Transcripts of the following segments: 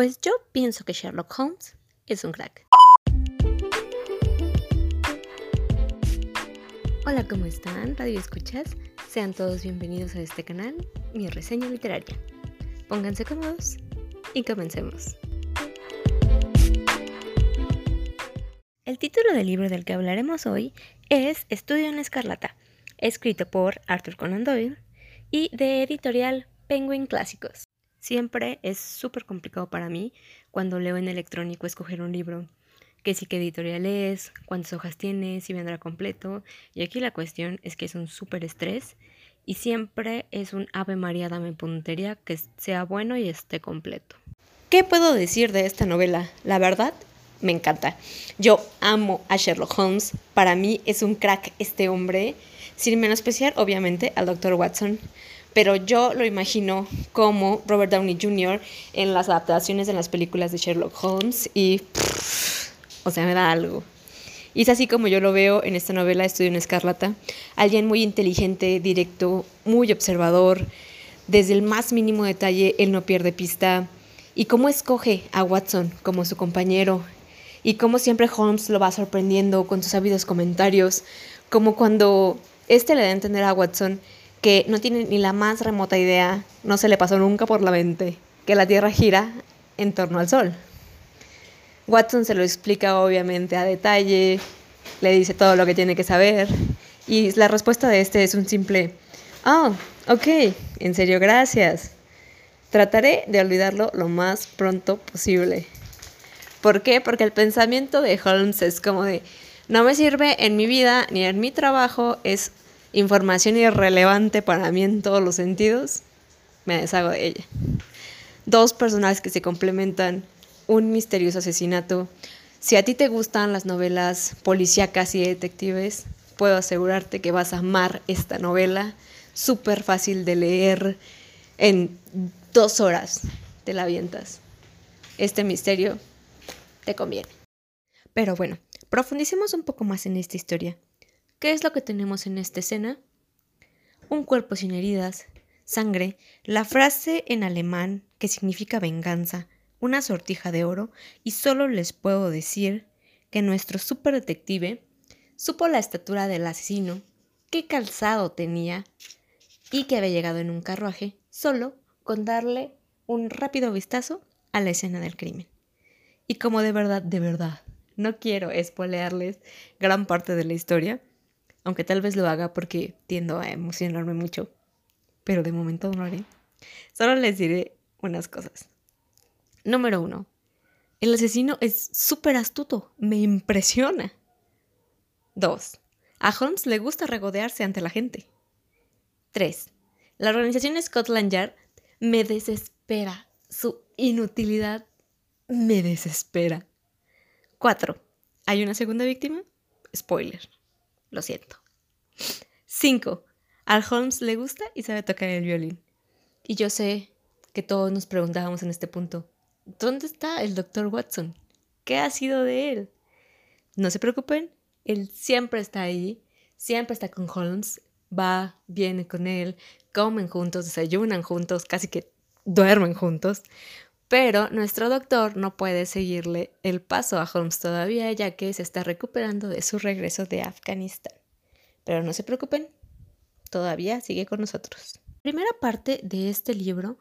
Pues yo pienso que Sherlock Holmes es un crack. Hola, ¿cómo están? Radio Escuchas. Sean todos bienvenidos a este canal, mi reseña literaria. Pónganse cómodos y comencemos. El título del libro del que hablaremos hoy es Estudio en Escarlata, escrito por Arthur Conan Doyle y de editorial Penguin Clásicos. Siempre es súper complicado para mí cuando leo en electrónico escoger un libro. Que si qué editorial es, cuántas hojas tiene, si vendrá completo. Y aquí la cuestión es que es un súper estrés y siempre es un Ave María dame puntería que sea bueno y esté completo. ¿Qué puedo decir de esta novela? La verdad, me encanta. Yo amo a Sherlock Holmes. Para mí es un crack este hombre. Sin menospreciar, obviamente, al Dr. Watson pero yo lo imagino como Robert Downey Jr. en las adaptaciones de las películas de Sherlock Holmes y, o sea, me da algo. Y es así como yo lo veo en esta novela Estudio en Escarlata. Alguien muy inteligente, directo, muy observador. Desde el más mínimo detalle, él no pierde pista. Y cómo escoge a Watson como su compañero. Y cómo siempre Holmes lo va sorprendiendo con sus sabidos comentarios. Como cuando este le da a entender a Watson que no tiene ni la más remota idea, no se le pasó nunca por la mente, que la Tierra gira en torno al Sol. Watson se lo explica obviamente a detalle, le dice todo lo que tiene que saber, y la respuesta de este es un simple, oh, ok, en serio, gracias. Trataré de olvidarlo lo más pronto posible. ¿Por qué? Porque el pensamiento de Holmes es como de, no me sirve en mi vida ni en mi trabajo, es información irrelevante para mí en todos los sentidos, me deshago de ella. Dos personajes que se complementan, un misterioso asesinato. Si a ti te gustan las novelas policíacas y detectives, puedo asegurarte que vas a amar esta novela, súper fácil de leer, en dos horas te la avientas. Este misterio te conviene. Pero bueno, profundicemos un poco más en esta historia. ¿Qué es lo que tenemos en esta escena? Un cuerpo sin heridas, sangre, la frase en alemán que significa venganza, una sortija de oro, y solo les puedo decir que nuestro detective supo la estatura del asesino, qué calzado tenía y que había llegado en un carruaje solo con darle un rápido vistazo a la escena del crimen. Y como de verdad, de verdad, no quiero espolearles gran parte de la historia, aunque tal vez lo haga porque tiendo a emocionarme mucho, pero de momento no lo haré. Solo les diré unas cosas. Número uno, el asesino es súper astuto, me impresiona. Dos, a Holmes le gusta regodearse ante la gente. Tres, la organización Scotland Yard me desespera. Su inutilidad me desespera. Cuatro, ¿hay una segunda víctima? Spoiler. Lo siento. 5. Al Holmes le gusta y sabe tocar el violín. Y yo sé que todos nos preguntábamos en este punto, ¿dónde está el doctor Watson? ¿Qué ha sido de él? No se preocupen, él siempre está ahí, siempre está con Holmes, va, viene con él, comen juntos, desayunan juntos, casi que duermen juntos, pero nuestro doctor no puede seguirle el paso a Holmes todavía, ya que se está recuperando de su regreso de Afganistán. Pero no se preocupen, todavía sigue con nosotros. La primera parte de este libro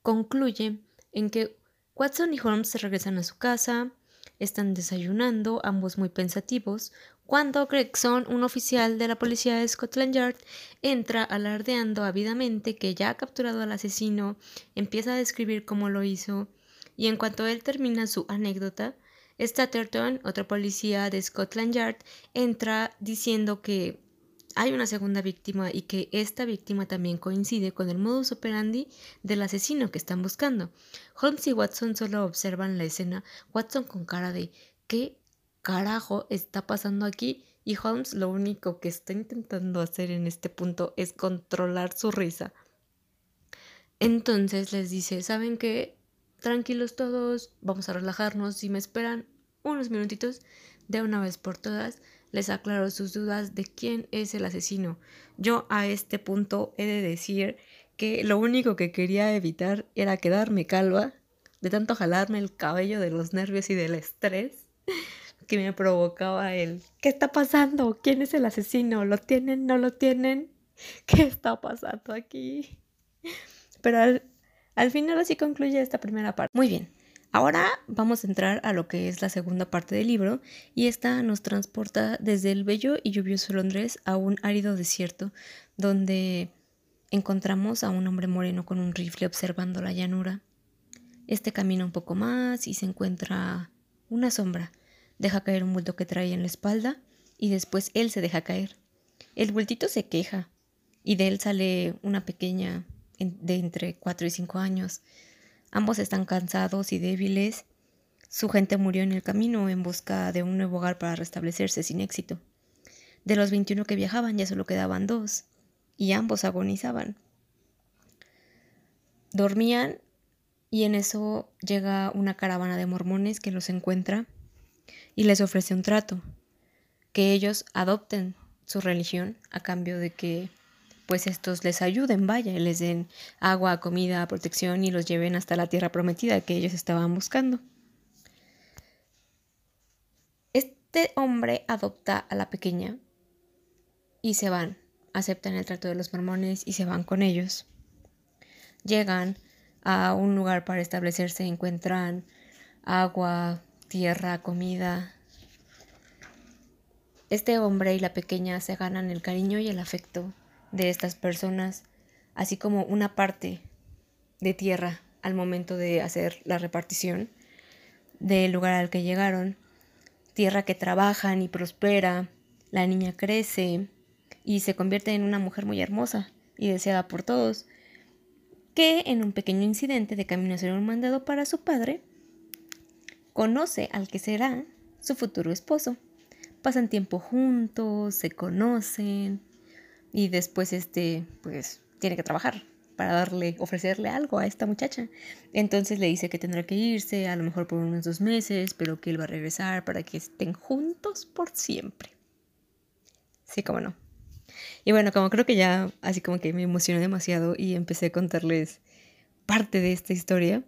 concluye en que Watson y Holmes regresan a su casa, están desayunando, ambos muy pensativos, cuando Gregson, un oficial de la policía de Scotland Yard, entra alardeando ávidamente que ya ha capturado al asesino, empieza a describir cómo lo hizo, y en cuanto él termina su anécdota, Statterton, otro policía de Scotland Yard, entra diciendo que hay una segunda víctima y que esta víctima también coincide con el modus operandi del asesino que están buscando. Holmes y Watson solo observan la escena, Watson con cara de ¿qué carajo está pasando aquí? Y Holmes lo único que está intentando hacer en este punto es controlar su risa. Entonces les dice, ¿saben qué? Tranquilos todos, vamos a relajarnos. Si me esperan unos minutitos, de una vez por todas, les aclaro sus dudas de quién es el asesino. Yo a este punto he de decir que lo único que quería evitar era quedarme calva de tanto jalarme el cabello de los nervios y del estrés que me provocaba el ¿qué está pasando? ¿Quién es el asesino? ¿Lo tienen? ¿No lo tienen? ¿Qué está pasando aquí? Pero al, al final así concluye esta primera parte. Muy bien, ahora vamos a entrar a lo que es la segunda parte del libro y esta nos transporta desde el bello y lluvioso Londres a un árido desierto donde encontramos a un hombre moreno con un rifle observando la llanura. Este camina un poco más y se encuentra una sombra. Deja caer un bulto que trae en la espalda y después él se deja caer. El bultito se queja y de él sale una pequeña de entre 4 y 5 años. Ambos están cansados y débiles. Su gente murió en el camino en busca de un nuevo hogar para restablecerse sin éxito. De los 21 que viajaban ya solo quedaban dos, y ambos agonizaban. Dormían y en eso llega una caravana de mormones que los encuentra y les ofrece un trato, que ellos adopten su religión a cambio de que pues estos les ayuden, vaya, les den agua, comida, protección y los lleven hasta la tierra prometida que ellos estaban buscando. Este hombre adopta a la pequeña y se van, aceptan el trato de los mormones y se van con ellos. Llegan a un lugar para establecerse, encuentran agua, tierra, comida. Este hombre y la pequeña se ganan el cariño y el afecto de estas personas, así como una parte de tierra al momento de hacer la repartición del lugar al que llegaron, tierra que trabajan y prospera, la niña crece y se convierte en una mujer muy hermosa y deseada por todos, que en un pequeño incidente de camino a ser un mandado para su padre, conoce al que será su futuro esposo. Pasan tiempo juntos, se conocen, y después este pues tiene que trabajar para darle ofrecerle algo a esta muchacha. Entonces le dice que tendrá que irse a lo mejor por unos dos meses pero que él va a regresar para que estén juntos por siempre. Sí como no. Y bueno como creo que ya así como que me emocioné demasiado y empecé a contarles parte de esta historia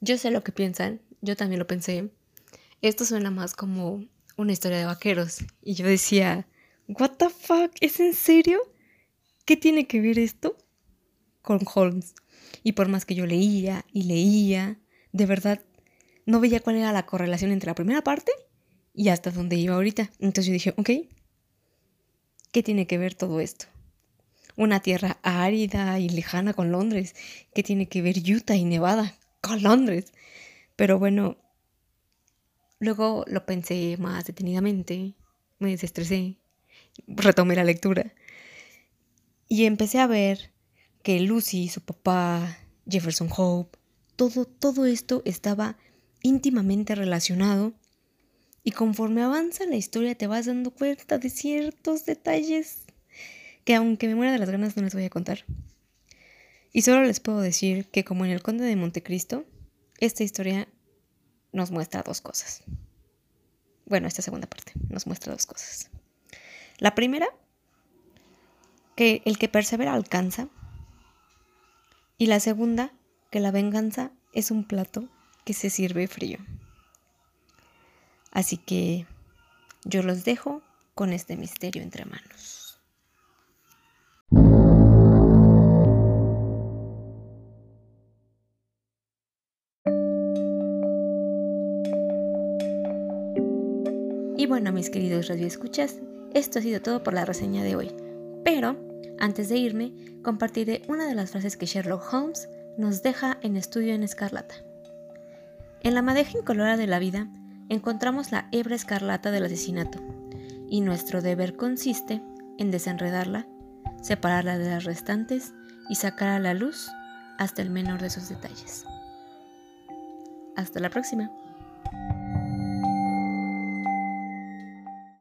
yo sé lo que piensan yo también lo pensé esto suena más como una historia de vaqueros y yo decía ¿What the fuck? ¿Es en serio? ¿Qué tiene que ver esto con Holmes? Y por más que yo leía y leía, de verdad no veía cuál era la correlación entre la primera parte y hasta dónde iba ahorita. Entonces yo dije, ok, ¿qué tiene que ver todo esto? Una tierra árida y lejana con Londres. ¿Qué tiene que ver Utah y Nevada con Londres? Pero bueno, luego lo pensé más detenidamente, me desestresé retomé la lectura. Y empecé a ver que Lucy, su papá, Jefferson Hope, todo, todo esto estaba íntimamente relacionado. Y conforme avanza la historia te vas dando cuenta de ciertos detalles que aunque me muera de las ganas no les voy a contar. Y solo les puedo decir que como en el Conde de Montecristo, esta historia nos muestra dos cosas. Bueno, esta segunda parte nos muestra dos cosas. La primera, que el que persevera alcanza. Y la segunda, que la venganza es un plato que se sirve frío. Así que yo los dejo con este misterio entre manos. Y bueno, mis queridos radioescuchas, esto ha sido todo por la reseña de hoy, pero antes de irme compartiré una de las frases que Sherlock Holmes nos deja en Estudio en Escarlata. En la madeja incolora de la vida encontramos la hebra escarlata del asesinato, y nuestro deber consiste en desenredarla, separarla de las restantes y sacar a la luz hasta el menor de sus detalles. Hasta la próxima.